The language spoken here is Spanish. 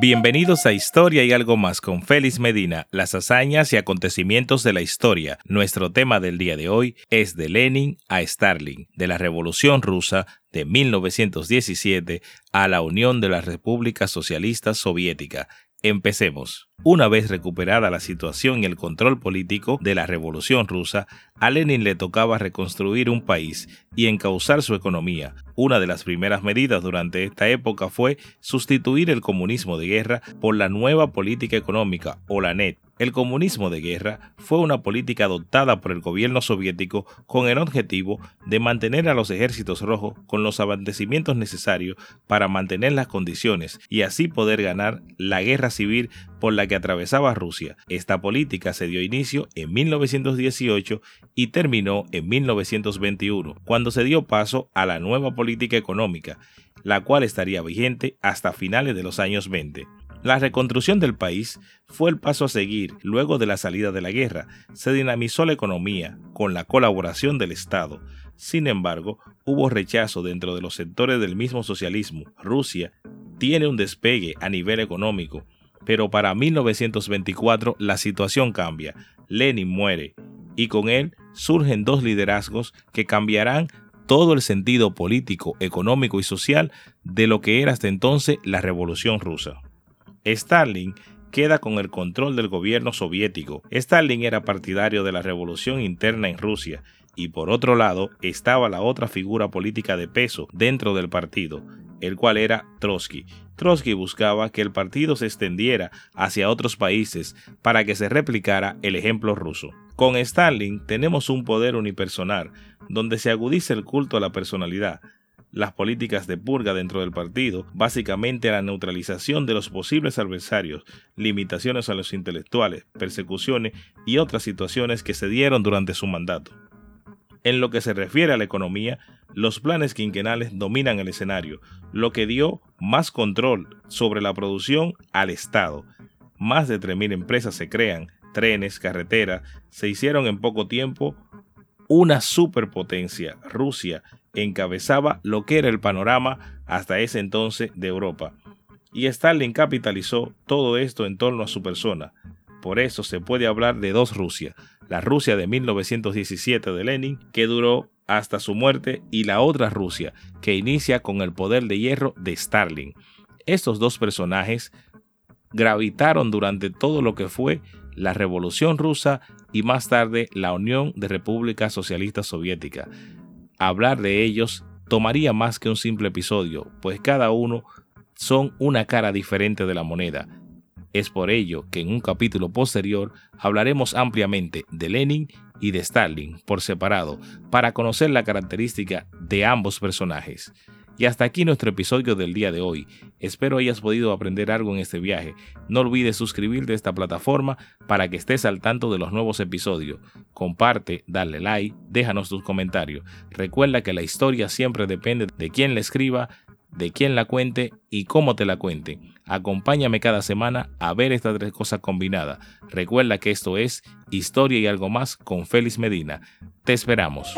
Bienvenidos a Historia y algo más con Félix Medina, las hazañas y acontecimientos de la historia. Nuestro tema del día de hoy es de Lenin a Stalin, de la Revolución Rusa de 1917 a la Unión de las Repúblicas Socialistas Soviéticas. Empecemos. Una vez recuperada la situación y el control político de la Revolución rusa, a Lenin le tocaba reconstruir un país y encauzar su economía. Una de las primeras medidas durante esta época fue sustituir el comunismo de guerra por la nueva política económica o la NET, el comunismo de guerra fue una política adoptada por el gobierno soviético con el objetivo de mantener a los ejércitos rojos con los abastecimientos necesarios para mantener las condiciones y así poder ganar la guerra civil por la que atravesaba Rusia. Esta política se dio inicio en 1918 y terminó en 1921, cuando se dio paso a la nueva política económica, la cual estaría vigente hasta finales de los años 20. La reconstrucción del país fue el paso a seguir luego de la salida de la guerra. Se dinamizó la economía con la colaboración del Estado. Sin embargo, hubo rechazo dentro de los sectores del mismo socialismo. Rusia tiene un despegue a nivel económico, pero para 1924 la situación cambia. Lenin muere y con él surgen dos liderazgos que cambiarán todo el sentido político, económico y social de lo que era hasta entonces la Revolución rusa. Stalin queda con el control del gobierno soviético. Stalin era partidario de la revolución interna en Rusia y por otro lado estaba la otra figura política de peso dentro del partido, el cual era Trotsky. Trotsky buscaba que el partido se extendiera hacia otros países para que se replicara el ejemplo ruso. Con Stalin tenemos un poder unipersonal, donde se agudiza el culto a la personalidad, las políticas de purga dentro del partido, básicamente la neutralización de los posibles adversarios, limitaciones a los intelectuales, persecuciones y otras situaciones que se dieron durante su mandato. En lo que se refiere a la economía, los planes quinquenales dominan el escenario, lo que dio más control sobre la producción al Estado. Más de 3.000 empresas se crean, trenes, carreteras, se hicieron en poco tiempo una superpotencia, Rusia, encabezaba lo que era el panorama hasta ese entonces de Europa. Y Stalin capitalizó todo esto en torno a su persona. Por eso se puede hablar de dos Rusias, la Rusia de 1917 de Lenin, que duró hasta su muerte, y la otra Rusia, que inicia con el poder de hierro de Stalin. Estos dos personajes gravitaron durante todo lo que fue la Revolución rusa y más tarde la Unión de Repúblicas Socialistas Soviéticas. Hablar de ellos tomaría más que un simple episodio, pues cada uno son una cara diferente de la moneda. Es por ello que en un capítulo posterior hablaremos ampliamente de Lenin y de Stalin por separado para conocer la característica de ambos personajes. Y hasta aquí nuestro episodio del día de hoy. Espero hayas podido aprender algo en este viaje. No olvides suscribirte a esta plataforma para que estés al tanto de los nuevos episodios. Comparte, dale like, déjanos tus comentarios. Recuerda que la historia siempre depende de quién la escriba, de quién la cuente y cómo te la cuente. Acompáñame cada semana a ver estas tres cosas combinadas. Recuerda que esto es Historia y algo más con Félix Medina. Te esperamos.